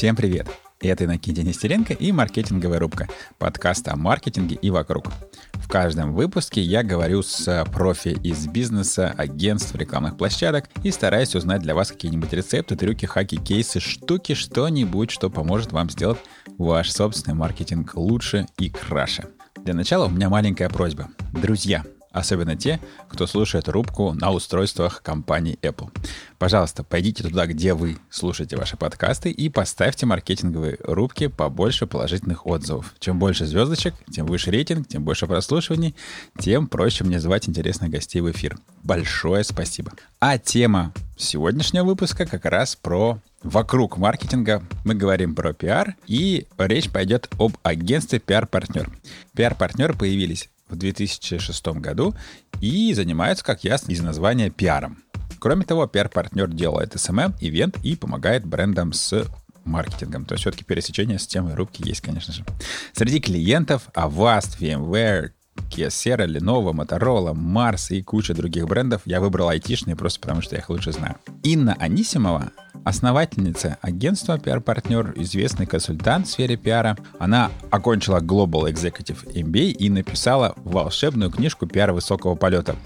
Всем привет! Это Иннокентий Нестеренко и «Маркетинговая рубка» — подкаст о маркетинге и вокруг. В каждом выпуске я говорю с профи из бизнеса, агентств, рекламных площадок и стараюсь узнать для вас какие-нибудь рецепты, трюки, хаки, кейсы, штуки, что-нибудь, что поможет вам сделать ваш собственный маркетинг лучше и краше. Для начала у меня маленькая просьба. Друзья, особенно те, кто слушает рубку на устройствах компании Apple. Пожалуйста, пойдите туда, где вы слушаете ваши подкасты и поставьте маркетинговые рубки побольше положительных отзывов. Чем больше звездочек, тем выше рейтинг, тем больше прослушиваний, тем проще мне звать интересных гостей в эфир. Большое спасибо. А тема сегодняшнего выпуска как раз про вокруг маркетинга. Мы говорим про пиар, и речь пойдет об агентстве пиар-партнер. Пиар-партнеры появились в 2006 году и занимаются, как ясно из названия, пиаром. Кроме того, пиар-партнер делает SMM, ивент и помогает брендам с маркетингом. То есть все-таки пересечение с темой рубки есть, конечно же. Среди клиентов Avast, VMware, Kia Sierra, Lenovo, Motorola, Mars и куча других брендов. Я выбрал айтишные просто потому, что я их лучше знаю. Инна Анисимова основательница агентства пиар-партнер, известный консультант в сфере пиара. Она окончила Global Executive MBA и написала волшебную книжку пиара высокого полета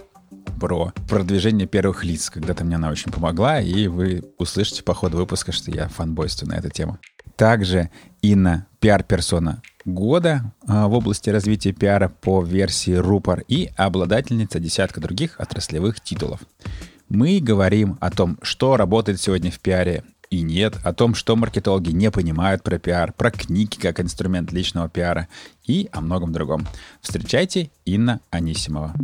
про продвижение первых лиц. Когда-то мне она очень помогла, и вы услышите по ходу выпуска, что я фанбойствую на эту тему. Также Инна пиар-персона года а, в области развития пиара по версии Рупор и обладательница десятка других отраслевых титулов. Мы говорим о том, что работает сегодня в пиаре и нет, о том, что маркетологи не понимают про пиар, про книги как инструмент личного пиара и о многом другом. Встречайте Инна Анисимова.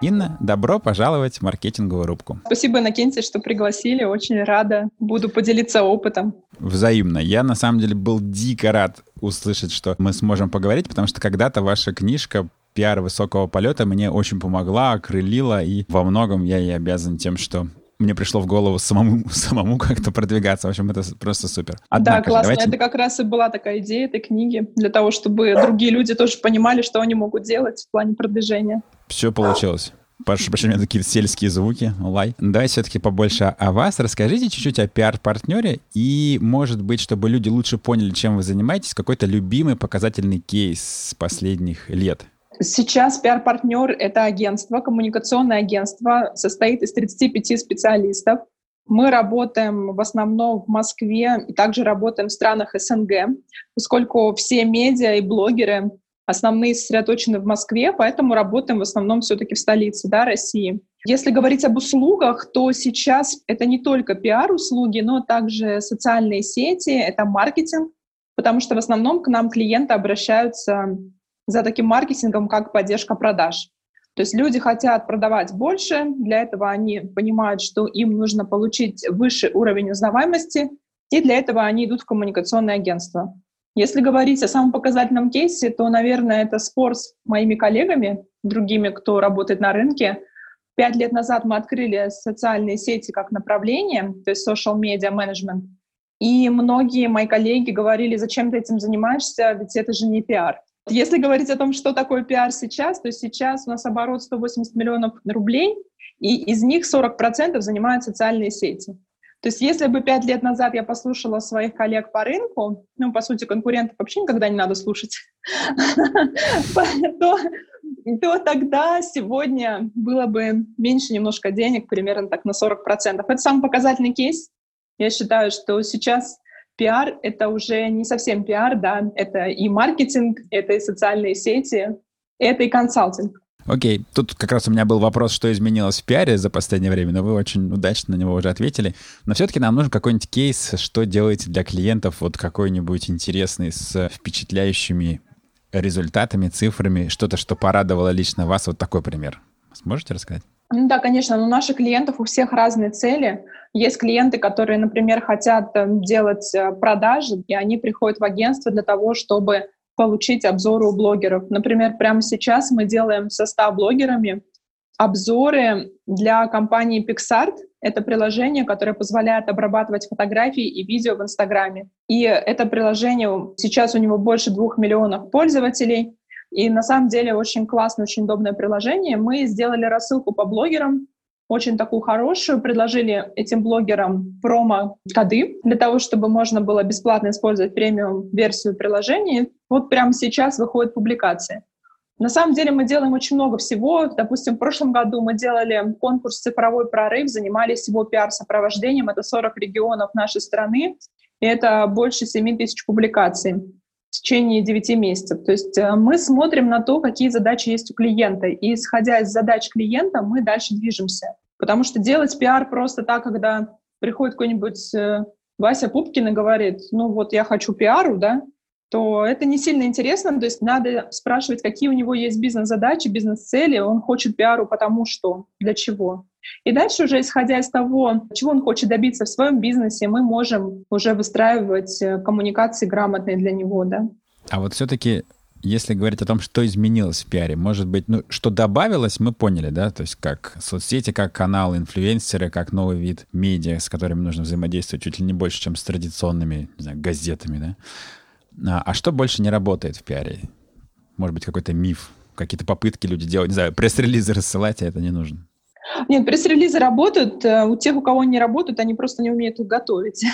Инна, добро пожаловать в маркетинговую рубку. Спасибо, Иннокентий, что пригласили. Очень рада. Буду поделиться опытом. Взаимно. Я, на самом деле, был дико рад услышать, что мы сможем поговорить, потому что когда-то ваша книжка пиар высокого полета мне очень помогла, окрылила, и во многом я ей обязан тем, что мне пришло в голову самому, самому как-то продвигаться. В общем, это просто супер. Однако, да, классно. Давайте... Это как раз и была такая идея этой книги, для того, чтобы другие люди тоже понимали, что они могут делать в плане продвижения. Все получилось. Прошу прощения, такие сельские звуки, лай. Давайте все-таки побольше о вас. Расскажите чуть-чуть о пиар-партнере и, может быть, чтобы люди лучше поняли, чем вы занимаетесь, какой-то любимый показательный кейс с последних лет. Сейчас пиар-партнер — это агентство, коммуникационное агентство, состоит из 35 специалистов. Мы работаем в основном в Москве и также работаем в странах СНГ, поскольку все медиа и блогеры основные сосредоточены в Москве, поэтому работаем в основном все-таки в столице да, России. Если говорить об услугах, то сейчас это не только пиар-услуги, но также социальные сети, это маркетинг, потому что в основном к нам клиенты обращаются за таким маркетингом, как поддержка продаж. То есть люди хотят продавать больше, для этого они понимают, что им нужно получить высший уровень узнаваемости, и для этого они идут в коммуникационное агентство. Если говорить о самом показательном кейсе, то, наверное, это спор с моими коллегами, другими, кто работает на рынке. Пять лет назад мы открыли социальные сети как направление, то есть social media management. И многие мои коллеги говорили, зачем ты этим занимаешься, ведь это же не пиар. Если говорить о том, что такое пиар сейчас, то сейчас у нас оборот 180 миллионов рублей, и из них 40% занимают социальные сети. То есть если бы пять лет назад я послушала своих коллег по рынку, ну, по сути, конкурентов вообще никогда не надо слушать, то тогда сегодня было бы меньше немножко денег, примерно так на 40%. Это самый показательный кейс. Я считаю, что сейчас пиар — это уже не совсем пиар, да, это и маркетинг, это и социальные сети, это и консалтинг. Окей, тут как раз у меня был вопрос, что изменилось в пиаре за последнее время, но вы очень удачно на него уже ответили. Но все-таки нам нужен какой-нибудь кейс, что делаете для клиентов, вот какой-нибудь интересный с впечатляющими результатами, цифрами, что-то, что порадовало лично вас, вот такой пример. Сможете рассказать? Ну да, конечно, но у наших клиентов у всех разные цели. Есть клиенты, которые, например, хотят э, делать э, продажи, и они приходят в агентство для того, чтобы получить обзоры у блогеров. Например, прямо сейчас мы делаем со 100 блогерами обзоры для компании PixArt. Это приложение, которое позволяет обрабатывать фотографии и видео в Инстаграме. И это приложение, сейчас у него больше двух миллионов пользователей. И на самом деле очень классное, очень удобное приложение. Мы сделали рассылку по блогерам, очень такую хорошую, предложили этим блогерам промо-коды для того, чтобы можно было бесплатно использовать премиум-версию приложения. Вот прямо сейчас выходят публикации. На самом деле мы делаем очень много всего. Допустим, в прошлом году мы делали конкурс «Цифровой прорыв», занимались его пиар-сопровождением. Это 40 регионов нашей страны, и это больше 7 тысяч публикаций в течение 9 месяцев. То есть э, мы смотрим на то, какие задачи есть у клиента, и исходя из задач клиента мы дальше движемся. Потому что делать пиар просто так, когда приходит какой-нибудь э, Вася Пупкин и говорит, ну вот я хочу пиару, да, то это не сильно интересно, то есть надо спрашивать, какие у него есть бизнес-задачи, бизнес-цели, он хочет пиару потому что, для чего. И дальше уже, исходя из того, чего он хочет добиться в своем бизнесе, мы можем уже выстраивать э, коммуникации грамотные для него, да. А вот все-таки если говорить о том, что изменилось в пиаре, может быть, ну, что добавилось, мы поняли, да, то есть как соцсети, как канал, инфлюенсеры, как новый вид медиа, с которыми нужно взаимодействовать чуть ли не больше, чем с традиционными, не знаю, газетами, да. А, а что больше не работает в пиаре? Может быть, какой-то миф, какие-то попытки люди делать, не знаю, пресс-релизы рассылать, а это не нужно. Нет, пресс-релизы работают. Э, у тех, у кого они работают, они просто не умеют их готовить.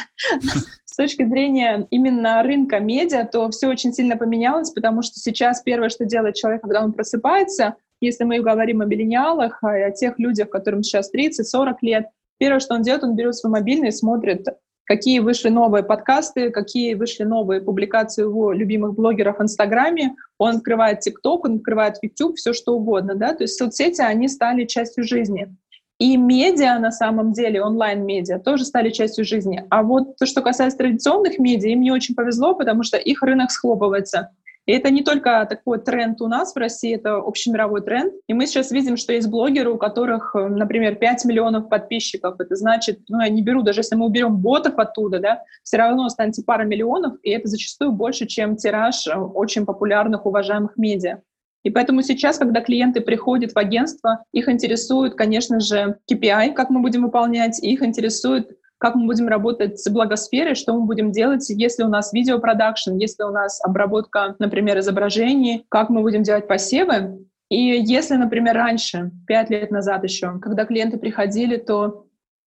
С точки зрения именно рынка медиа, то все очень сильно поменялось, потому что сейчас первое, что делает человек, когда он просыпается, если мы говорим о миллениалах, о тех людях, которым сейчас 30-40 лет, первое, что он делает, он берет свой мобильный и смотрит какие вышли новые подкасты, какие вышли новые публикации его любимых блогеров в Инстаграме. Он открывает ТикТок, он открывает YouTube, все что угодно. Да? То есть соцсети, они стали частью жизни. И медиа, на самом деле, онлайн-медиа, тоже стали частью жизни. А вот то, что касается традиционных медиа, им не очень повезло, потому что их рынок схлопывается. И это не только такой тренд у нас в России, это общемировой тренд. И мы сейчас видим, что есть блогеры, у которых, э, например, 5 миллионов подписчиков. Это значит, ну, я не беру, даже если мы уберем ботов оттуда, да, все равно останется пара миллионов, и это зачастую больше, чем тираж э, очень популярных, уважаемых медиа. И поэтому сейчас, когда клиенты приходят в агентство, их интересует, конечно же, KPI, как мы будем выполнять, их интересует как мы будем работать с благосферой, что мы будем делать, если у нас видеопродакшн, если у нас обработка, например, изображений, как мы будем делать посевы. И если, например, раньше, пять лет назад еще, когда клиенты приходили, то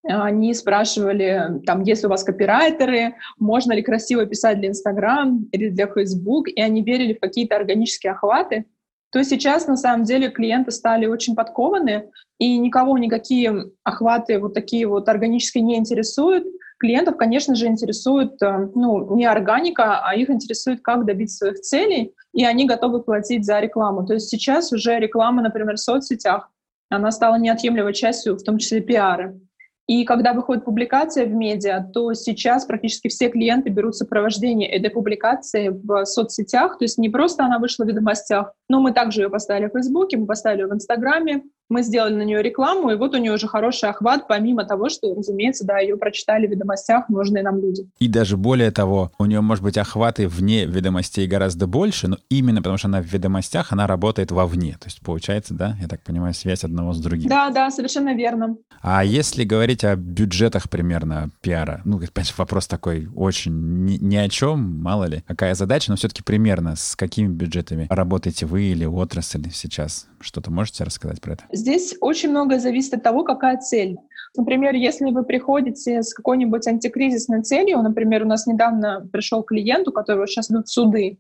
э, они спрашивали, там, есть ли у вас копирайтеры, можно ли красиво писать для Инстаграм или для Фейсбук, и они верили в какие-то органические охваты то сейчас на самом деле клиенты стали очень подкованы, и никого никакие охваты вот такие вот органические не интересуют. Клиентов, конечно же, интересует э, ну, не органика, а их интересует, как добиться своих целей, и они готовы платить за рекламу. То есть сейчас уже реклама, например, в соцсетях, она стала неотъемлемой частью, в том числе пиара. И когда выходит публикация в медиа, то сейчас практически все клиенты берут сопровождение этой публикации в соцсетях. То есть не просто она вышла в ведомостях, но мы также ее поставили в Фейсбуке, мы поставили ее в Инстаграме, мы сделали на нее рекламу, и вот у нее уже хороший охват, помимо того, что, разумеется, да, ее прочитали в ведомостях нужные нам люди. И даже более того, у нее, может быть, охваты вне ведомостей гораздо больше, но именно потому что она в ведомостях, она работает вовне. То есть получается, да, я так понимаю, связь одного с другим. Да, да, совершенно верно. А если говорить о бюджетах примерно пиара, ну, вопрос такой очень ни, ни о чем, мало ли, какая задача, но все-таки примерно с какими бюджетами работаете вы или отрасль сейчас? Что-то можете рассказать про это? Здесь очень многое зависит от того, какая цель. Например, если вы приходите с какой-нибудь антикризисной целью, например, у нас недавно пришел клиент, у которого сейчас идут суды,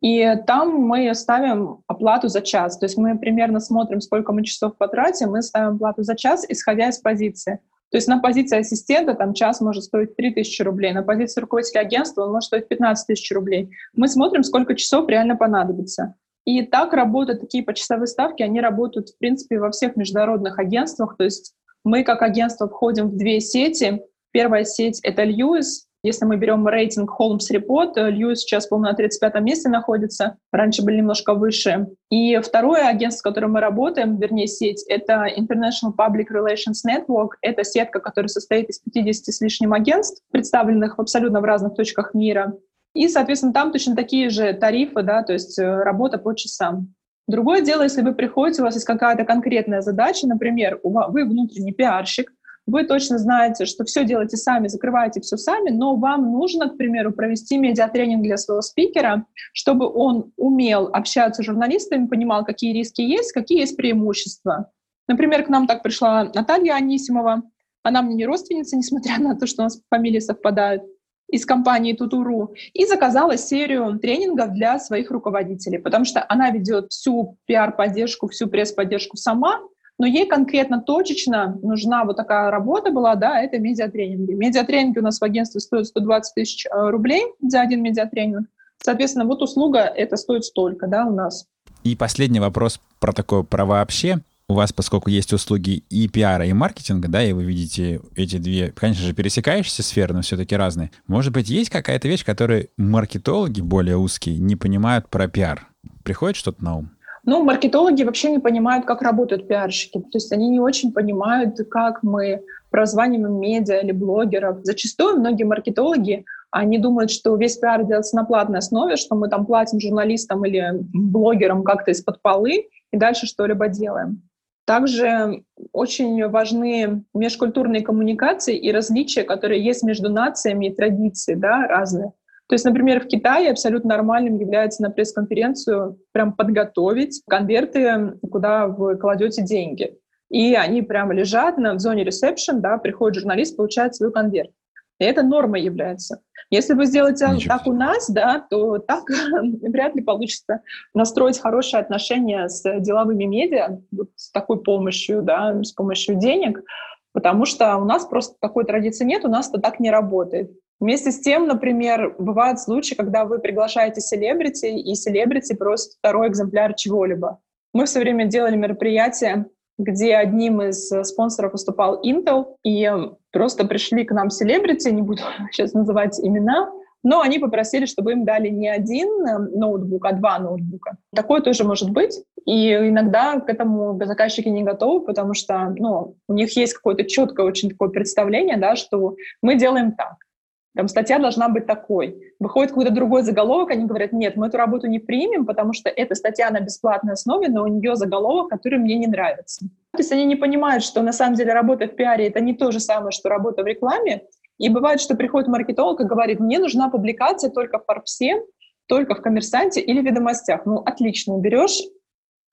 и там мы ставим оплату за час. То есть мы примерно смотрим, сколько мы часов потратим, мы ставим оплату за час, исходя из позиции. То есть на позиции ассистента там час может стоить 3000 рублей, на позиции руководителя агентства он может стоить 15 тысяч рублей. Мы смотрим, сколько часов реально понадобится. И так работают такие почасовые ставки, они работают, в принципе, во всех международных агентствах. То есть мы как агентство входим в две сети. Первая сеть — это Льюис. Если мы берем рейтинг Holmes Report, Льюис сейчас, по-моему, на 35 месте находится. Раньше были немножко выше. И второе агентство, с которым мы работаем, вернее, сеть, это International Public Relations Network. Это сетка, которая состоит из 50 с лишним агентств, представленных абсолютно в разных точках мира. И, соответственно, там точно такие же тарифы, да, то есть э, работа по часам. Другое дело, если вы приходите, у вас есть какая-то конкретная задача, например, вы внутренний пиарщик, вы точно знаете, что все делаете сами, закрываете все сами, но вам нужно, к примеру, провести медиатренинг для своего спикера, чтобы он умел общаться с журналистами, понимал, какие риски есть, какие есть преимущества. Например, к нам так пришла Наталья Анисимова. Она мне не родственница, несмотря на то, что у нас фамилии совпадают из компании Тутуру и заказала серию тренингов для своих руководителей, потому что она ведет всю пиар-поддержку, всю пресс-поддержку сама, но ей конкретно точечно нужна вот такая работа была, да, это медиатренинги. Медиатренинги у нас в агентстве стоят 120 тысяч э, рублей за один медиатренинг. Соответственно, вот услуга это стоит столько, да, у нас. И последний вопрос про такое, про вообще у вас, поскольку есть услуги и пиара, и маркетинга, да, и вы видите эти две, конечно же, пересекающиеся сферы, но все-таки разные, может быть, есть какая-то вещь, которую маркетологи более узкие не понимают про пиар? Приходит что-то на ум? Ну, маркетологи вообще не понимают, как работают пиарщики. То есть они не очень понимают, как мы прозваниваем медиа или блогеров. Зачастую многие маркетологи, они думают, что весь пиар делается на платной основе, что мы там платим журналистам или блогерам как-то из-под полы и дальше что-либо делаем. Также очень важны межкультурные коммуникации и различия, которые есть между нациями и традиции, да, разные. То есть, например, в Китае абсолютно нормальным является на пресс-конференцию прям подготовить конверты, куда вы кладете деньги. И они прямо лежат на, в зоне ресепшн, да, приходит журналист, получает свой конверт. И это нормой является. Если вы сделаете Ничего так у нас, да, то так вряд ли получится настроить хорошие отношения с деловыми медиа вот с такой помощью, да, с помощью денег, потому что у нас просто такой традиции нет, у нас это так не работает. Вместе с тем, например, бывают случаи, когда вы приглашаете селебрити, и селебрити просит второй экземпляр чего-либо. Мы все время делали мероприятия, где одним из спонсоров выступал Intel, и просто пришли к нам селебрити, не буду сейчас называть имена, но они попросили, чтобы им дали не один э, ноутбук, а два ноутбука. Такое тоже может быть. И иногда к этому заказчики не готовы, потому что ну, у них есть какое-то четкое очень такое представление, да, что мы делаем так. Там статья должна быть такой. Выходит какой-то другой заголовок, они говорят, нет, мы эту работу не примем, потому что эта статья на бесплатной основе, но у нее заголовок, который мне не нравится. То есть они не понимают, что на самом деле работа в пиаре — это не то же самое, что работа в рекламе. И бывает, что приходит маркетолог и говорит, мне нужна публикация только в Форбсе, только в Коммерсанте или в Ведомостях. Ну, отлично, берешь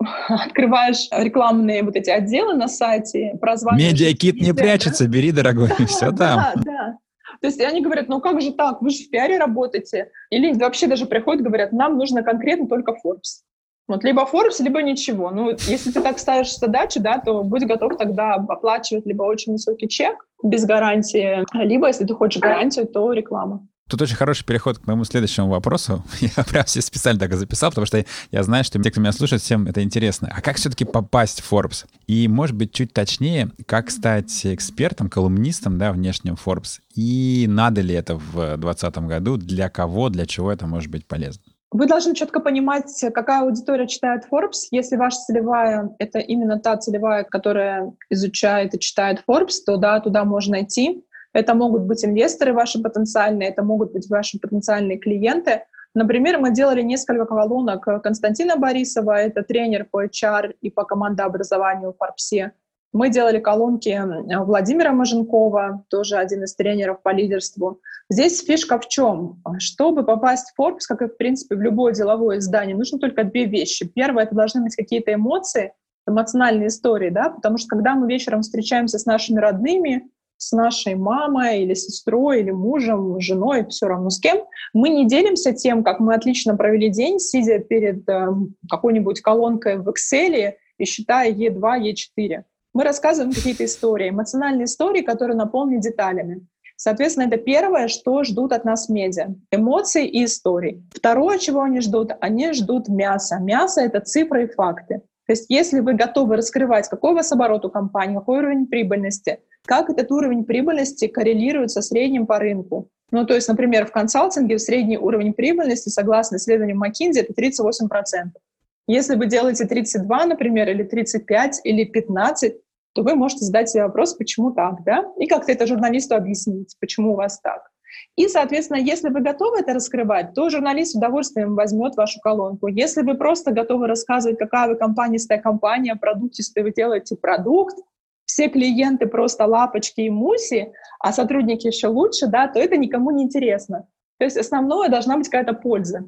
открываешь рекламные вот эти отделы на сайте, прозваниваешь... Медиакит не прячется, бери, дорогой, все там. Да, да. То есть они говорят, ну как же так, вы же в пиаре работаете. Или вообще даже приходят, говорят, нам нужно конкретно только Forbes. Вот либо Forbes, либо ничего. Ну, если ты так ставишь задачу, да, то будь готов тогда оплачивать либо очень высокий чек без гарантии, либо, если ты хочешь гарантию, то реклама. Тут очень хороший переход к моему следующему вопросу. Я прям все специально так и записал, потому что я знаю, что те, кто меня слушает, всем это интересно. А как все-таки попасть в Forbes? И, может быть, чуть точнее, как стать экспертом, колумнистом, да, внешнем Forbes? И надо ли это в 2020 году? Для кого, для чего это может быть полезно? Вы должны четко понимать, какая аудитория читает Forbes. Если ваша целевая — это именно та целевая, которая изучает и читает Forbes, то да, туда можно идти. Это могут быть инвесторы ваши потенциальные, это могут быть ваши потенциальные клиенты. Например, мы делали несколько колонок Константина Борисова, это тренер по HR и по командообразованию в Форбсе. Мы делали колонки Владимира Маженкова, тоже один из тренеров по лидерству. Здесь фишка в чем? Чтобы попасть в Forbes, как и, в принципе, в любое деловое издание, нужно только две вещи. Первое — это должны быть какие-то эмоции, эмоциональные истории, да, потому что когда мы вечером встречаемся с нашими родными, с нашей мамой или сестрой, или мужем, женой, все равно с кем, мы не делимся тем, как мы отлично провели день, сидя перед э, какой-нибудь колонкой в Excel и считая Е2, Е4. Мы рассказываем какие-то истории, эмоциональные истории, которые наполнены деталями. Соответственно, это первое, что ждут от нас медиа. Эмоции и истории. Второе, чего они ждут, они ждут мяса. Мясо — это цифры и факты. То есть если вы готовы раскрывать, какой у вас оборот у компании, какой уровень прибыльности, как этот уровень прибыльности коррелирует со средним по рынку. Ну, то есть, например, в консалтинге средний уровень прибыльности, согласно исследованию McKinsey, это 38%. Если вы делаете 32, например, или 35, или 15, то вы можете задать себе вопрос, почему так, да? И как-то это журналисту объяснить, почему у вас так. И, соответственно, если вы готовы это раскрывать, то журналист с удовольствием возьмет вашу колонку. Если вы просто готовы рассказывать, какая вы компанистая компания, продуктистая, вы делаете продукт, все клиенты просто лапочки и муси, а сотрудники еще лучше, да, то это никому не интересно. То есть основное должна быть какая-то польза.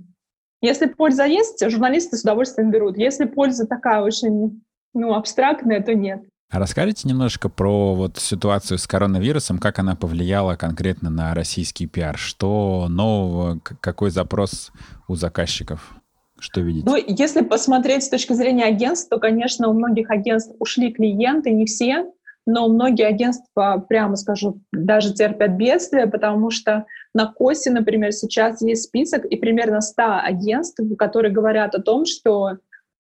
Если польза есть, журналисты с удовольствием берут. Если польза такая очень ну, абстрактная, то нет. А расскажите немножко про вот ситуацию с коронавирусом, как она повлияла конкретно на российский пиар, что нового, какой запрос у заказчиков? Что видите? Ну, если посмотреть с точки зрения агентств, то, конечно, у многих агентств ушли клиенты, не все, но многие агентства, прямо скажу, даже терпят бедствие, потому что на КОСе, например, сейчас есть список и примерно 100 агентств, которые говорят о том, что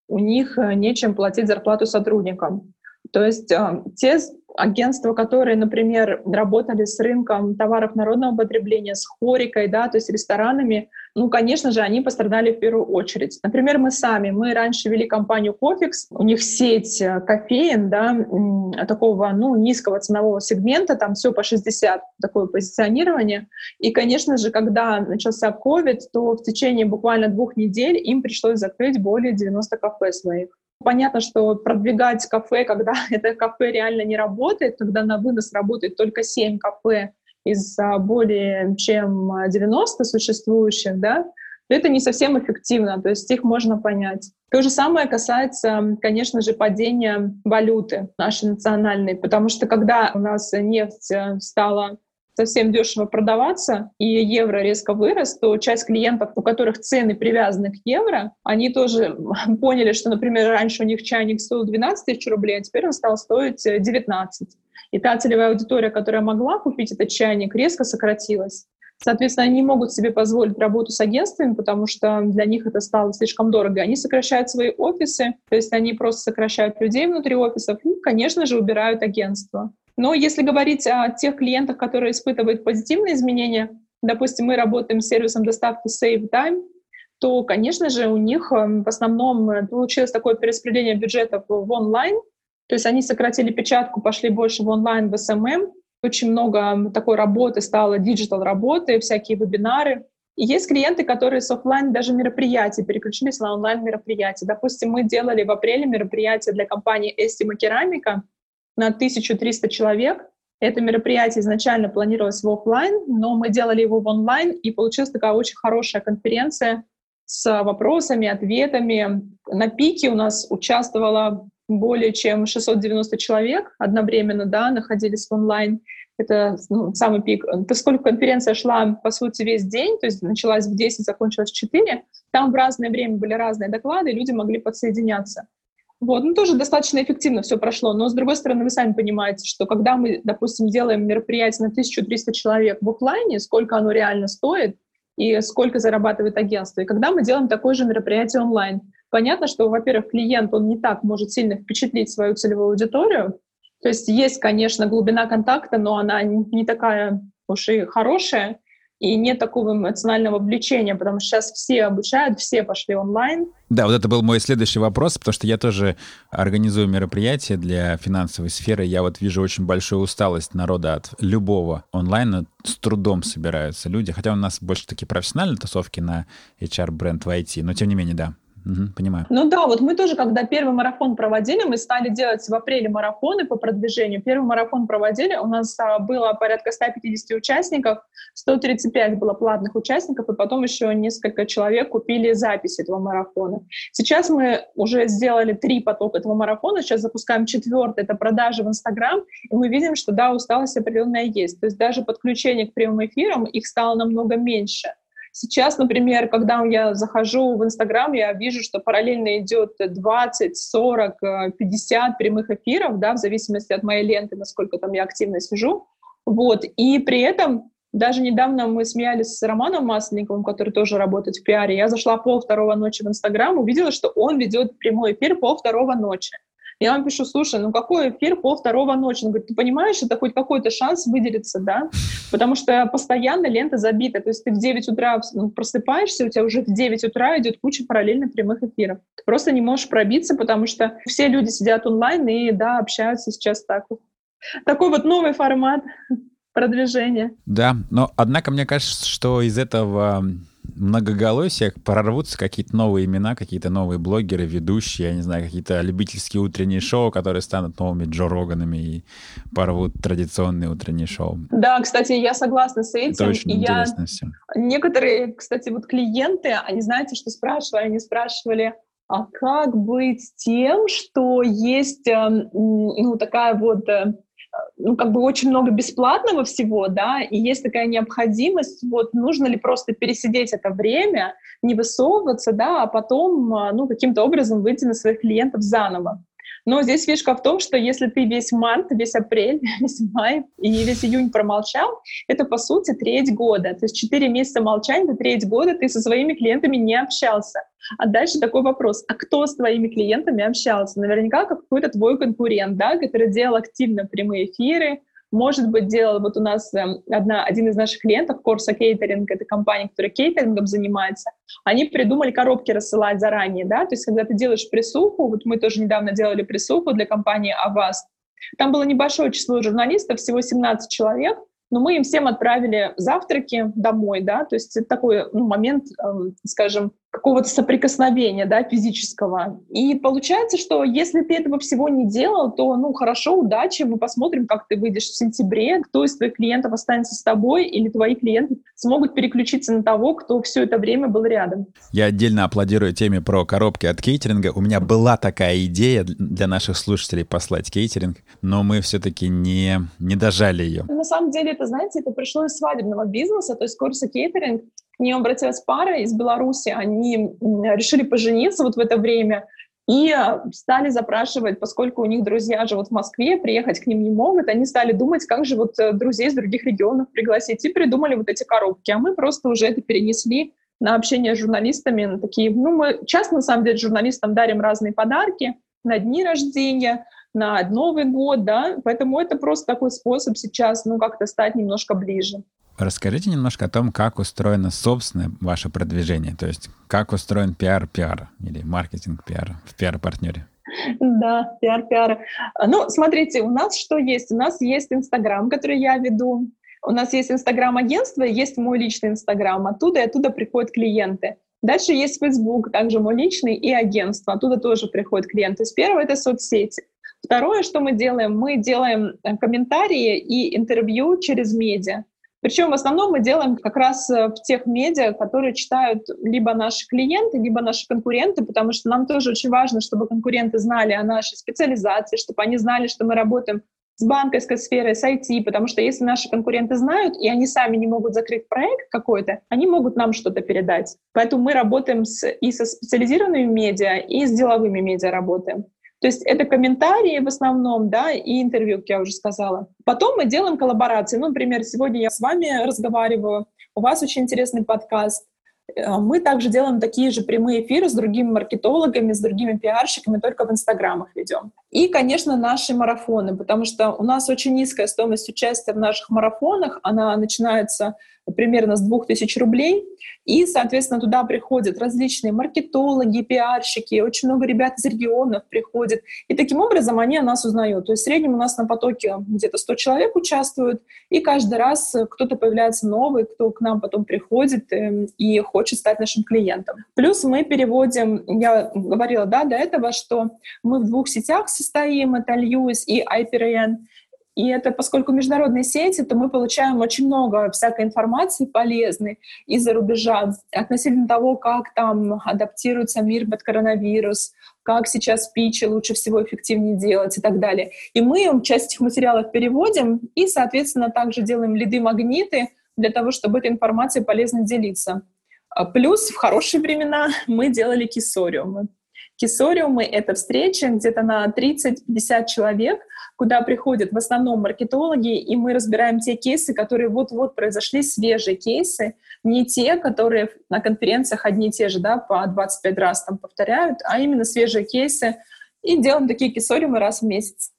у них э, нечем платить зарплату сотрудникам. То есть э, те агентства, которые, например, работали с рынком товаров народного потребления, с хорикой, да, то есть ресторанами, ну, конечно же, они пострадали в первую очередь. Например, мы сами, мы раньше вели компанию Кофикс, у них сеть э, кофеин, да, такого, ну, низкого ценового сегмента, там все по 60, такое позиционирование. И, конечно же, когда начался COVID, то в течение буквально двух недель им пришлось закрыть более 90 кафе своих. Понятно, что продвигать кафе, когда это кафе реально не работает, когда на вынос работает только 7 кафе из а, более чем 90 существующих, да, то это не совсем эффективно, то есть их можно понять. То же самое касается, конечно же, падения валюты нашей национальной, потому что когда у нас нефть э, стала совсем дешево продаваться, и евро резко вырос, то часть клиентов, у которых цены привязаны к евро, они тоже поняли, что, например, раньше у них чайник стоил 12 тысяч рублей, а теперь он стал стоить 19. И та целевая аудитория, которая могла купить этот чайник, резко сократилась. Соответственно, они не могут себе позволить работу с агентствами, потому что для них это стало слишком дорого. Они сокращают свои офисы, то есть они просто сокращают людей внутри офисов и, конечно же, убирают агентство. Но если говорить о тех клиентах, которые испытывают позитивные изменения, допустим, мы работаем с сервисом доставки Save Time, то, конечно же, у них эм, в основном э, получилось такое перераспределение бюджетов в онлайн, то есть они сократили печатку, пошли больше в онлайн, в SMM, очень много такой работы стало, digital работы, всякие вебинары. И есть клиенты, которые с офлайн даже мероприятий переключились на онлайн мероприятия. Допустим, мы делали в апреле мероприятие для компании Estima Керамика, на 1300 человек. Это мероприятие изначально планировалось в офлайн, но мы делали его в онлайн, и получилась такая очень хорошая конференция с вопросами, ответами. На пике у нас участвовало более чем 690 человек одновременно, да, находились в онлайн. Это ну, самый пик. Поскольку конференция шла, по сути, весь день, то есть началась в 10, закончилась в 4, там в разное время были разные доклады, и люди могли подсоединяться. Вот, ну, тоже достаточно эффективно все прошло. Но, с другой стороны, вы сами понимаете, что когда мы, допустим, делаем мероприятие на 1300 человек в офлайне, сколько оно реально стоит и сколько зарабатывает агентство. И когда мы делаем такое же мероприятие онлайн, понятно, что, во-первых, клиент, он не так может сильно впечатлить свою целевую аудиторию. То есть есть, конечно, глубина контакта, но она не такая уж и хорошая, и нет такого эмоционального влечения, потому что сейчас все обучают, все пошли онлайн. Да, вот это был мой следующий вопрос, потому что я тоже организую мероприятия для финансовой сферы. Я вот вижу очень большую усталость народа от любого онлайна. С трудом собираются люди, хотя у нас больше такие профессиональные тусовки на HR-бренд в IT, но тем не менее, да, Угу, понимаю. Ну да, вот мы тоже, когда первый марафон проводили, мы стали делать в апреле марафоны по продвижению. Первый марафон проводили, у нас а, было порядка 150 участников, 135 было платных участников, и потом еще несколько человек купили запись этого марафона. Сейчас мы уже сделали три потока этого марафона, сейчас запускаем четвертый, это продажи в Инстаграм, и мы видим, что да, усталость определенная есть. То есть даже подключение к прямым эфирам, их стало намного меньше. Сейчас, например, когда я захожу в Инстаграм, я вижу, что параллельно идет 20, 40, 50 прямых эфиров, да, в зависимости от моей ленты, насколько там я активно сижу. Вот. И при этом даже недавно мы смеялись с Романом Масленниковым, который тоже работает в пиаре. Я зашла пол второго ночи в Инстаграм, увидела, что он ведет прямой эфир пол второго ночи. Я вам пишу, слушай, ну какой эфир пол второго ночи? Он говорит, ты понимаешь, это хоть какой-то шанс выделиться, да? Потому что постоянно лента забита. То есть ты в 9 утра ну, просыпаешься, у тебя уже в 9 утра идет куча параллельно прямых эфиров. Ты просто не можешь пробиться, потому что все люди сидят онлайн и, да, общаются сейчас так. Такой вот новый формат продвижения. Да, но однако мне кажется, что из этого многоголосия прорвутся какие-то новые имена, какие-то новые блогеры, ведущие, я не знаю, какие-то любительские утренние шоу, которые станут новыми Джо Роганами и порвут традиционные утренние шоу. Да, кстати, я согласна с этим. Это очень и интересно я... все. Некоторые, кстати, вот клиенты, они знаете, что спрашивали? Они спрашивали, а как быть тем, что есть эм, ну, такая вот э, ну, как бы очень много бесплатного всего, да, и есть такая необходимость, вот, нужно ли просто пересидеть это время, не высовываться, да, а потом, а, ну, каким-то образом выйти на своих клиентов заново. Но здесь фишка в том, что если ты весь март, весь апрель, весь май и весь июнь промолчал, это, по сути, треть года. То есть четыре месяца молчания — это треть года ты со своими клиентами не общался. А дальше такой вопрос, а кто с твоими клиентами общался? Наверняка какой-то твой конкурент, да, который делал активно прямые эфиры, может быть, делал вот у нас э, одна, один из наших клиентов, Corsa Catering, это компания, которая кейтерингом занимается, они придумали коробки рассылать заранее, да, то есть когда ты делаешь присуху, вот мы тоже недавно делали присуху для компании Avast, там было небольшое число журналистов, всего 17 человек, но мы им всем отправили завтраки домой, да, то есть это такой ну, момент, эм, скажем, какого-то соприкосновения, да, физического. И получается, что если ты этого всего не делал, то, ну, хорошо, удачи, мы посмотрим, как ты выйдешь в сентябре, кто из твоих клиентов останется с тобой, или твои клиенты смогут переключиться на того, кто все это время был рядом. Я отдельно аплодирую теме про коробки от кейтеринга. У меня была такая идея для наших слушателей послать кейтеринг, но мы все-таки не, не дожали ее. На самом деле, это, знаете, это пришло из свадебного бизнеса, то есть курсы кейтеринг к ним обратилась пара из Беларуси, они решили пожениться вот в это время, и стали запрашивать, поскольку у них друзья живут в Москве, приехать к ним не могут, они стали думать, как же вот э, друзей из других регионов пригласить, и придумали вот эти коробки. А мы просто уже это перенесли на общение с журналистами, на такие, ну, мы часто, на самом деле, журналистам дарим разные подарки. На дни рождения, на Новый год, да, поэтому это просто такой способ сейчас, ну, как-то стать немножко ближе. Расскажите немножко о том, как устроено собственное ваше продвижение, то есть как устроен пиар пиар или маркетинг пиар в пиар-партнере. Да, пиар пиар. Ну, смотрите, у нас что есть? У нас есть Инстаграм, который я веду. У нас есть Инстаграм-агентство, есть мой личный Инстаграм. Оттуда и оттуда приходят клиенты. Дальше есть Facebook, также мой личный, и агентство. Оттуда тоже приходят клиенты. То есть первое — это соцсети. Второе, что мы делаем, мы делаем э, комментарии и интервью через медиа. Причем в основном мы делаем как раз э, в тех медиа, которые читают либо наши клиенты, либо наши конкуренты, потому что нам тоже очень важно, чтобы конкуренты знали о нашей специализации, чтобы они знали, что мы работаем с банковской сферой, с IT, потому что если наши конкуренты знают, и они сами не могут закрыть проект какой-то, они могут нам что-то передать. Поэтому мы работаем с, и со специализированными медиа, и с деловыми медиа работаем. То есть это комментарии в основном, да, и интервью, как я уже сказала. Потом мы делаем коллаборации. Ну, например, сегодня я с вами разговариваю, у вас очень интересный подкаст. Э, мы также делаем такие же прямые эфиры с другими маркетологами, с другими пиарщиками, только в инстаграмах ведем. И, конечно, наши марафоны, потому что у нас очень низкая стоимость участия в наших марафонах. Она начинается примерно с 2000 рублей. И, соответственно, туда приходят различные маркетологи, пиарщики, очень много ребят из регионов приходят. И таким образом они о нас узнают. То есть в среднем у нас на потоке где-то 100 человек участвуют, и каждый раз кто-то появляется новый, кто к нам потом приходит э, и хочет стать нашим клиентом. Плюс мы переводим, я говорила да, до этого, что мы в двух сетях состоим, это Lewis и IPRN, и это, поскольку международные сети, то мы получаем очень много всякой информации полезной из-за рубежа относительно того, как там адаптируется мир под коронавирус, как сейчас пичи лучше всего эффективнее делать и так далее. И мы часть этих материалов переводим и, соответственно, также делаем лиды-магниты для того, чтобы этой информацией полезно делиться. А плюс в хорошие времена мы делали кисориумы. Кисориумы — это встречи где-то на 30-50 человек, куда приходят в основном маркетологи, и мы разбираем те кейсы, которые вот-вот произошли, свежие кейсы, не те, которые на конференциях одни и те же, да, по 25 раз там повторяют, а именно свежие кейсы, и делаем такие кисориумы раз в месяц.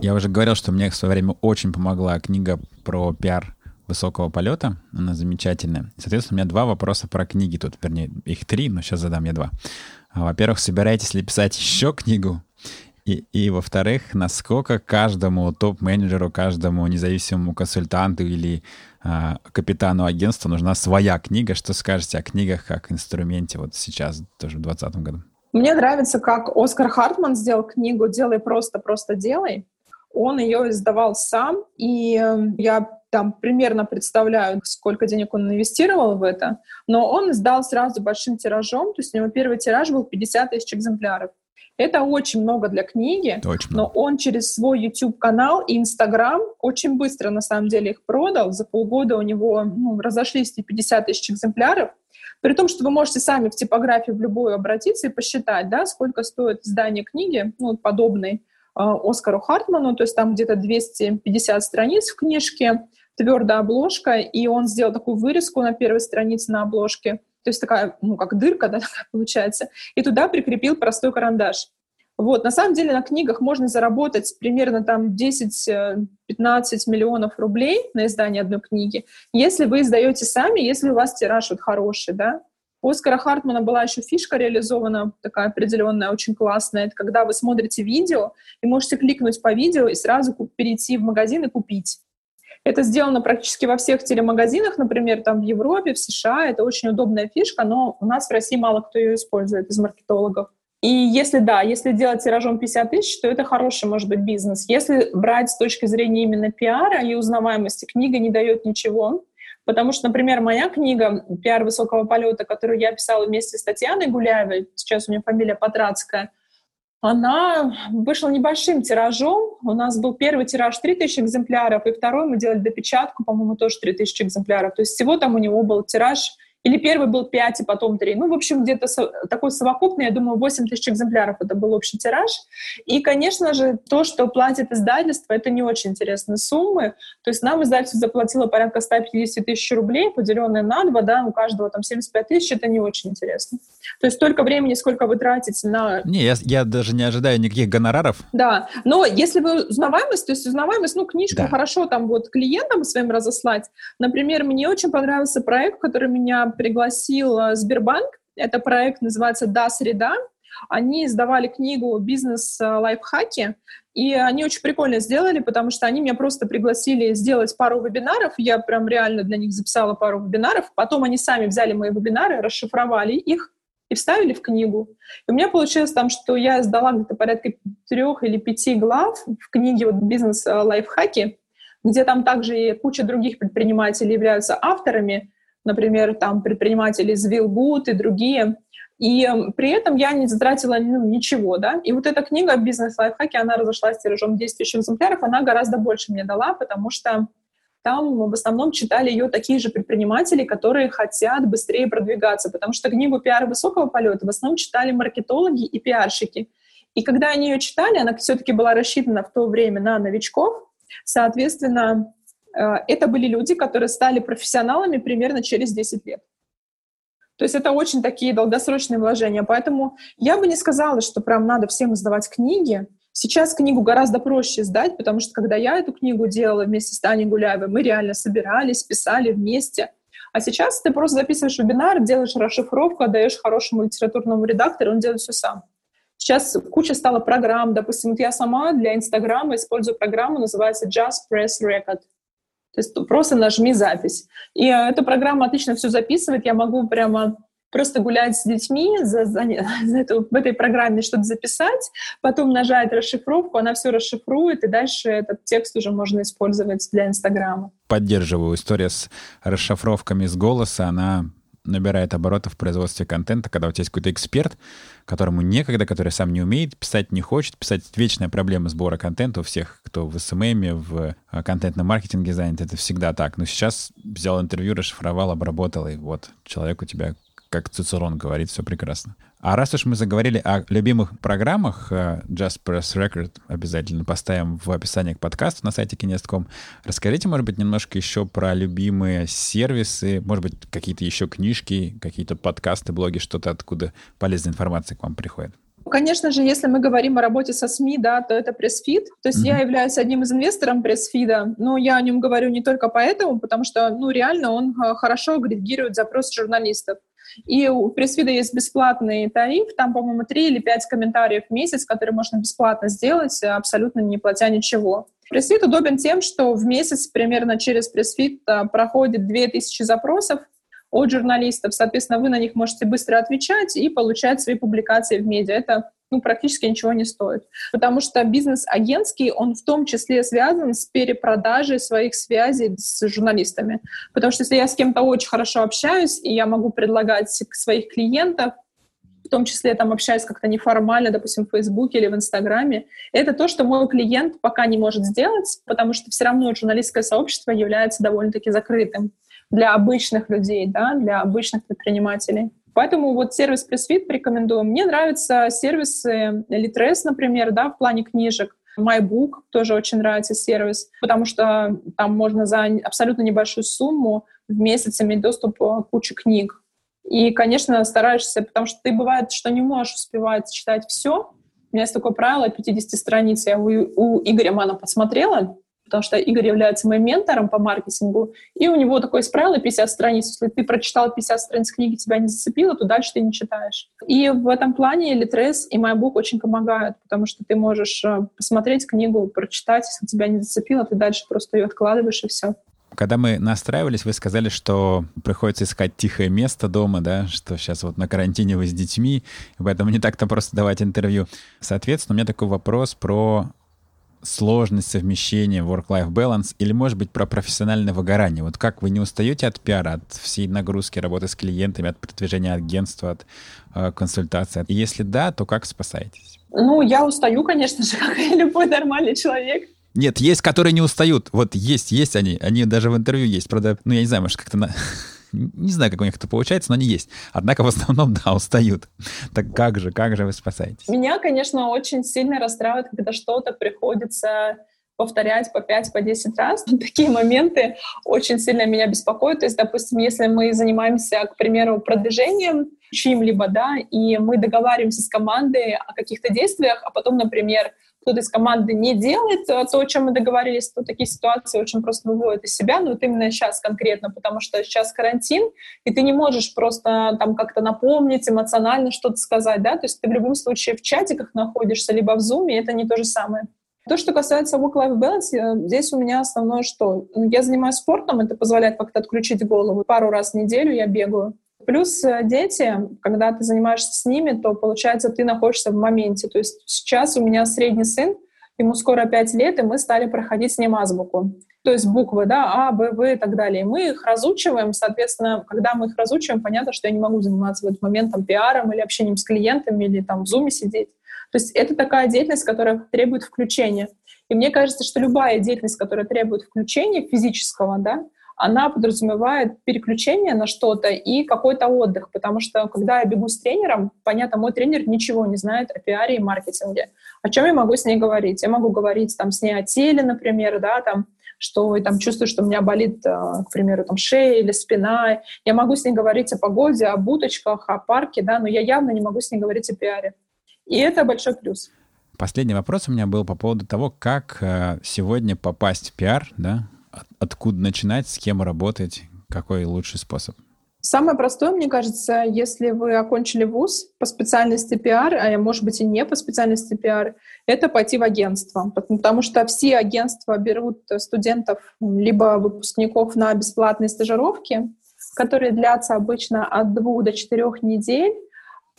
Я уже говорил, что мне в свое время очень помогла книга про пиар высокого полета. Она замечательная. Соответственно, у меня два вопроса про книги тут. Вернее, их три, но сейчас задам я два. Во-первых, собираетесь ли писать еще книгу? И, и во-вторых, насколько каждому топ-менеджеру, каждому независимому консультанту или э, капитану агентства нужна своя книга? Что скажете о книгах как инструменте вот сейчас, тоже в 2020 году? Мне нравится, как Оскар Хартман сделал книгу «Делай просто, просто делай». Он ее издавал сам, и я там примерно представляю, сколько денег он инвестировал в это, но он сдал сразу большим тиражом, то есть у него первый тираж был 50 тысяч экземпляров. Это очень много для книги, Точно. но он через свой YouTube-канал и Instagram очень быстро, на самом деле, их продал. За полгода у него ну, разошлись эти 50 тысяч экземпляров. При том, что вы можете сами в типографию в любую обратиться и посчитать, да, сколько стоит издание книги, ну, подобной э, Оскару Хартману, то есть там где-то 250 страниц в книжке, твердая обложка, и он сделал такую вырезку на первой странице на обложке — то есть такая, ну, как дырка, да, такая получается, и туда прикрепил простой карандаш. Вот, на самом деле на книгах можно заработать примерно там 10-15 э, миллионов рублей на издание одной книги, если вы издаете сами, если у вас тираж вот хороший, да. У Оскара Хартмана была еще фишка реализована, такая определенная, очень классная. Это когда вы смотрите видео и можете кликнуть по видео и сразу перейти в магазин и купить. Это сделано практически во всех телемагазинах, например, там в Европе, в США. Это очень удобная фишка, но у нас в России мало кто ее использует из маркетологов. И если да, если делать тиражом 50 тысяч, то это хороший, может быть, бизнес. Если брать с точки зрения именно пиара и узнаваемости, книга не дает ничего. Потому что, например, моя книга «Пиар высокого полета», которую я писала вместе с Татьяной Гуляевой, сейчас у нее фамилия Патрацкая, она вышла небольшим тиражом. У нас был первый тираж 3000 экземпляров, и второй мы делали допечатку, по-моему, тоже 3000 экземпляров. То есть всего там у него был тираж или первый был 5, и потом 3. Ну, в общем, где-то со, такой совокупный, я думаю, 8 тысяч экземпляров это был общий тираж. И, конечно же, то, что платит издательство, это не очень интересные суммы. То есть нам издательство заплатило порядка 150 тысяч рублей, поделенные на два, да, у каждого там 75 тысяч, это не очень интересно. То есть столько времени, сколько вы тратите на... Не, я, я даже не ожидаю никаких гонораров. Да, но если вы узнаваемость, то есть узнаваемость, ну, книжку да. хорошо там вот клиентам своим разослать. Например, мне очень понравился проект, который меня пригласил э, Сбербанк. Это проект называется «Да, среда». Они издавали книгу «Бизнес-лайфхаки», и они очень прикольно сделали, потому что они меня просто пригласили сделать пару вебинаров. Я прям реально для них записала пару вебинаров. Потом они сами взяли мои вебинары, расшифровали их и вставили в книгу. И у меня получилось там, что я сдала где-то порядка трех или пяти глав в книге вот «Бизнес-лайфхаки», где там также и куча других предпринимателей являются авторами например, там предприниматели из Вилгуд и другие. И эм, при этом я не затратила ну, ничего, да. И вот эта книга «Бизнес-лайфхаки», она разошлась тиражом 10 тысяч экземпляров, она гораздо больше мне дала, потому что там в основном читали ее такие же предприниматели, которые хотят быстрее продвигаться, потому что книгу «Пиар высокого полета» в основном читали маркетологи и пиарщики. И когда они ее читали, она все-таки была рассчитана в то время на новичков, соответственно, это были люди, которые стали профессионалами примерно через 10 лет. То есть это очень такие долгосрочные вложения. Поэтому я бы не сказала, что прям надо всем издавать книги. Сейчас книгу гораздо проще сдать, потому что когда я эту книгу делала вместе с Таней Гуляевой, мы реально собирались, писали вместе. А сейчас ты просто записываешь вебинар, делаешь расшифровку, отдаешь хорошему литературному редактору, он делает все сам. Сейчас куча стала программ. Допустим, вот я сама для Инстаграма использую программу, называется Just Press Record. То есть просто нажми запись. И э, эта программа отлично все записывает. Я могу прямо просто гулять с детьми, за, за, за эту, в этой программе что-то записать, потом нажать расшифровку, она все расшифрует, и дальше этот текст уже можно использовать для Инстаграма. Поддерживаю. История с расшифровками с голоса, она набирает обороты в производстве контента, когда у тебя есть какой-то эксперт, которому некогда, который сам не умеет, писать не хочет, писать вечная проблема сбора контента у всех, кто в SMM, в а, контентном маркетинге занят, это всегда так. Но сейчас взял интервью, расшифровал, обработал, и вот человек у тебя как Цицерон говорит, все прекрасно. А раз уж мы заговорили о любимых программах, э, Just Press Record обязательно поставим в описании к подкасту на сайте kines.com. Расскажите, может быть, немножко еще про любимые сервисы, может быть, какие-то еще книжки, какие-то подкасты, блоги, что-то откуда полезная информация к вам приходит. Конечно же, если мы говорим о работе со СМИ, да, то это пресс-фид. То есть mm-hmm. я являюсь одним из инвесторов пресс-фида, но я о нем говорю не только поэтому, потому что, ну, реально он э, хорошо агрегирует запросы журналистов. И у Pressfeed а есть бесплатный тариф, там, по-моему, 3 или 5 комментариев в месяц, которые можно бесплатно сделать, абсолютно не платя ничего. Pressfeed удобен тем, что в месяц примерно через Pressfeed а, проходит 2000 запросов от журналистов. Соответственно, вы на них можете быстро отвечать и получать свои публикации в медиа. Это ну, практически ничего не стоит. Потому что бизнес агентский, он в том числе связан с перепродажей своих связей с журналистами. Потому что если я с кем-то очень хорошо общаюсь, и я могу предлагать своих клиентов, в том числе там общаюсь как-то неформально, допустим, в Фейсбуке или в Инстаграме, это то, что мой клиент пока не может сделать, потому что все равно журналистское сообщество является довольно-таки закрытым для обычных людей, да, для обычных предпринимателей. Поэтому вот сервис PressFit рекомендую. Мне нравятся сервисы Litres, например, да, в плане книжек. MyBook тоже очень нравится сервис, потому что там можно за абсолютно небольшую сумму в месяц иметь доступ к куче книг. И, конечно, стараешься, потому что ты бывает, что не можешь успевать читать все. У меня есть такое правило 50 страниц. Я у, у Игоря Мана посмотрела, потому что Игорь является моим ментором по маркетингу, и у него такое правило 50 страниц. Если ты прочитал 50 страниц книги, тебя не зацепило, то дальше ты не читаешь. И в этом плане Litres и MyBook очень помогают, потому что ты можешь э, посмотреть книгу, прочитать, если тебя не зацепило, ты дальше просто ее откладываешь, и все. Когда мы настраивались, вы сказали, что приходится искать тихое место дома, да, что сейчас вот на карантине вы с детьми, поэтому не так-то просто давать интервью. Соответственно, у меня такой вопрос про сложность совмещения work-life balance или, может быть, про профессиональное выгорание? Вот как вы не устаете от пиара, от всей нагрузки работы с клиентами, от продвижения агентства, от э, консультации? И если да, то как спасаетесь? Ну, я устаю, конечно же, как и любой нормальный человек. Нет, есть, которые не устают. Вот есть, есть они. Они даже в интервью есть. Правда, ну, я не знаю, может, как-то на... Не знаю, как у них это получается, но они есть. Однако в основном, да, устают. Так как же, как же вы спасаетесь? Меня, конечно, очень сильно расстраивает, когда что-то приходится повторять по 5, по 10 раз. Такие моменты очень сильно меня беспокоят. То есть, допустим, если мы занимаемся, к примеру, продвижением чьим-либо, да, и мы договариваемся с командой о каких-то действиях, а потом, например, кто-то из команды не делает то, о чем мы договорились, то такие ситуации очень просто выводят из себя, но вот именно сейчас конкретно, потому что сейчас карантин, и ты не можешь просто там как-то напомнить, эмоционально что-то сказать, да, то есть ты в любом случае в чатиках находишься, либо в зуме, это не то же самое. То, что касается work-life balance, здесь у меня основное что? Я занимаюсь спортом, это позволяет как-то отключить голову. Пару раз в неделю я бегаю. Плюс э, дети, когда ты занимаешься с ними, то, получается, ты находишься в моменте. То есть сейчас у меня средний сын, ему скоро 5 лет, и мы стали проходить с ним азбуку. То есть буквы, да, А, Б, В и так далее. Мы их разучиваем, соответственно, когда мы их разучиваем, понятно, что я не могу заниматься в этот момент там, пиаром или общением с клиентами, или там в зуме сидеть. То есть это такая деятельность, которая требует включения. И мне кажется, что любая деятельность, которая требует включения физического, да, она подразумевает переключение на что-то и какой-то отдых, потому что когда я бегу с тренером, понятно, мой тренер ничего не знает о пиаре и маркетинге. О чем я могу с ней говорить? Я могу говорить там с ней о теле, например, да, там, что я там чувствую, что у меня болит, э, к примеру, там шея или спина. Я могу с ней говорить о погоде, о будочках, о парке, да, но я явно не могу с ней говорить о пиаре. И это большой плюс. Последний вопрос у меня был по поводу того, как э, сегодня попасть в пиар, да, откуда начинать, с кем работать, какой лучший способ? Самое простое, мне кажется, если вы окончили вуз по специальности пиар, а может быть и не по специальности пиар, это пойти в агентство. Потому что все агентства берут студентов либо выпускников на бесплатные стажировки, которые длятся обычно от двух до четырех недель.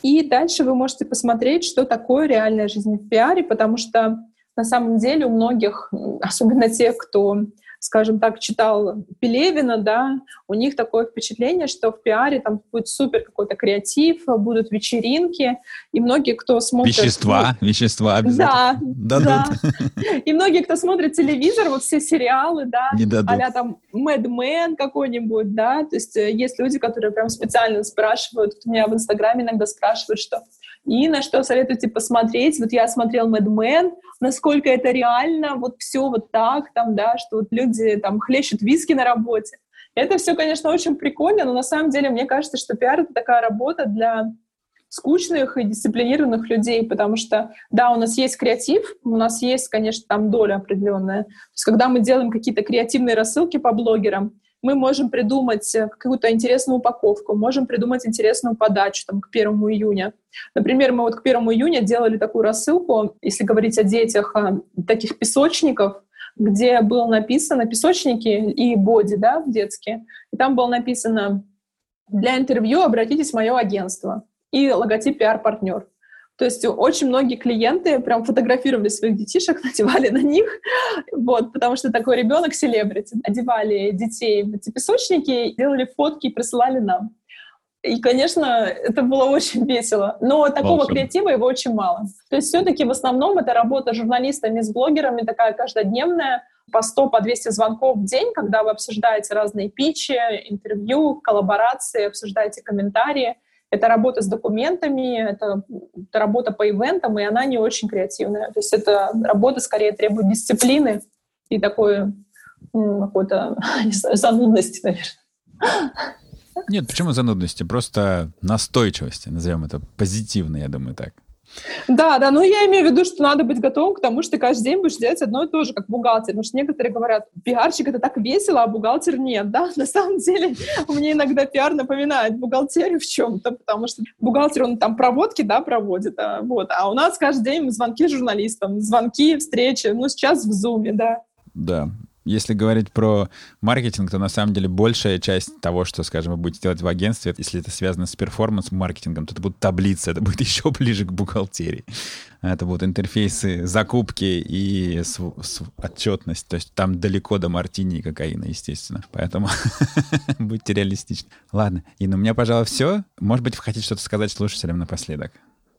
И дальше вы можете посмотреть, что такое реальная жизнь в пиаре, потому что на самом деле у многих, особенно тех, кто скажем так, читал Пелевина, да, у них такое впечатление, что в пиаре там будет супер какой-то креатив, будут вечеринки, и многие, кто смотрит... Вещества, ну, вещества обязательно. Да, дадут. да. И многие, кто смотрит телевизор, вот все сериалы, да, а там Мэдмен какой-нибудь, да, то есть э, есть люди, которые прям специально спрашивают, у меня в Инстаграме иногда спрашивают, что и на что советуете посмотреть? Вот я смотрел Mad Men, насколько это реально, вот все вот так, там, да, что вот люди там хлещут виски на работе. Это все, конечно, очень прикольно, но на самом деле мне кажется, что пиар — это такая работа для скучных и дисциплинированных людей, потому что, да, у нас есть креатив, у нас есть, конечно, там доля определенная. То есть, когда мы делаем какие-то креативные рассылки по блогерам, мы можем придумать э, какую-то интересную упаковку, можем придумать интересную подачу там, к первому июня. Например, мы вот к первому июня делали такую рассылку, если говорить о детях, э, таких песочников, где было написано песочники и боди, да, детские. И там было написано «Для интервью обратитесь в мое агентство» и логотип пиар-партнер. То есть очень многие клиенты прям фотографировали своих детишек, надевали на них, вот, потому что такой ребенок селебрити. Одевали детей в эти песочники, делали фотки и присылали нам. И, конечно, это было очень весело. Но такого Волшебно. креатива его очень мало. То есть все-таки в основном это работа с журналистами, с блогерами, такая каждодневная, по 100, по 200 звонков в день, когда вы обсуждаете разные питчи, интервью, коллаборации, обсуждаете комментарии. Это работа с документами, это, это работа по ивентам, и она не очень креативная. То есть это работа скорее требует дисциплины и такой какой-то занудности, наверное. Нет, почему занудности? Просто настойчивости, назовем это позитивно, я думаю, так. Да, да, но я имею в виду, что надо быть готовым к тому, что ты каждый день будешь делать одно и то же, как бухгалтер. Потому что некоторые говорят, пиарщик — это так весело, а бухгалтер нет, да? На самом деле мне иногда пиар напоминает бухгалтерию в чем-то, потому что бухгалтер, он там проводки, да, проводит, а, вот. А у нас каждый день звонки журналистам, звонки, встречи, ну, сейчас в зуме, да. Да, если говорить про маркетинг, то на самом деле большая часть того, что, скажем, вы будете делать в агентстве, если это связано с перформанс-маркетингом, то это будут таблицы, это будет еще ближе к бухгалтерии. Это будут интерфейсы закупки и с, с отчетность. То есть там далеко до мартини и кокаина, естественно. Поэтому будьте реалистичны. Ладно, Инна, у меня, пожалуй, все. Может быть, вы хотите что-то сказать слушателям напоследок?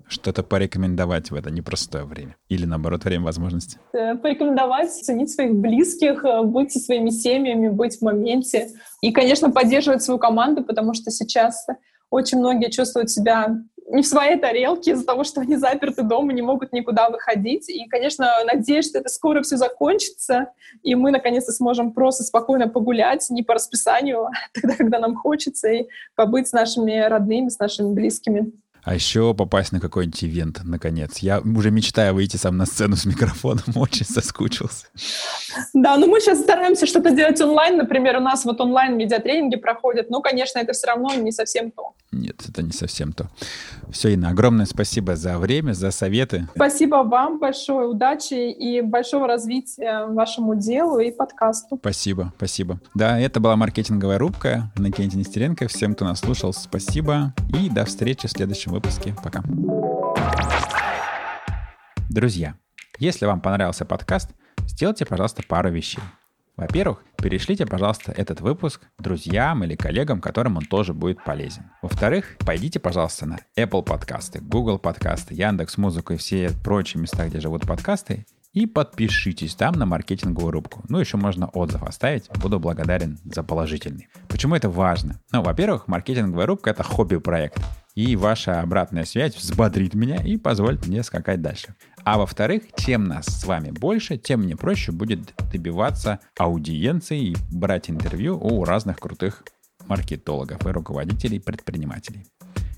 Что-то порекомендовать в это непростое время? Или, наоборот, время возможности? Э, порекомендовать, ценить своих близких, э, быть со своими семьями, быть в моменте. И, конечно, поддерживать свою команду, потому что сейчас очень многие чувствуют себя не в своей тарелке из-за того, что они заперты дома, не могут никуда выходить. И, конечно, надеюсь, что это скоро все закончится, и мы наконец-то сможем просто спокойно погулять, не по расписанию, а тогда, когда нам хочется, и побыть с нашими родными, с нашими близкими. А еще попасть на какой-нибудь ивент, наконец. Я уже мечтаю выйти сам на сцену с микрофоном, очень соскучился. Да, но мы сейчас стараемся что-то делать онлайн. Например, у нас вот онлайн медиатренинги проходят. Но, конечно, это все равно не совсем то. Нет, это не совсем то. Все, Инна, огромное спасибо за время, за советы. Спасибо вам большое, удачи и большого развития вашему делу и подкасту. Спасибо, спасибо. Да, это была маркетинговая рубка. Накенти Нестеренко. Всем, кто нас слушал, спасибо. И до встречи в следующем выпуске. Пока. Друзья, если вам понравился подкаст, сделайте, пожалуйста, пару вещей. Во-первых, перешлите, пожалуйста, этот выпуск друзьям или коллегам, которым он тоже будет полезен. Во-вторых, пойдите, пожалуйста, на Apple подкасты, Google подкасты, Яндекс Музыку и все прочие места, где живут подкасты, и подпишитесь там на маркетинговую рубку. Ну, еще можно отзыв оставить. Буду благодарен за положительный. Почему это важно? Ну, во-первых, маркетинговая рубка — это хобби-проект. И ваша обратная связь взбодрит меня и позволит мне скакать дальше. А во-вторых, чем нас с вами больше, тем мне проще будет добиваться аудиенции и брать интервью у разных крутых маркетологов и руководителей предпринимателей.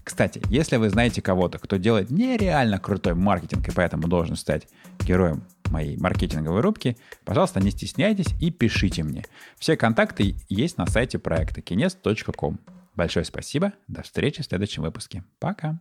Кстати, если вы знаете кого-то, кто делает нереально крутой маркетинг и поэтому должен стать героем моей маркетинговой рубки, пожалуйста, не стесняйтесь и пишите мне. Все контакты есть на сайте проекта kines.com. Большое спасибо. До встречи в следующем выпуске. Пока.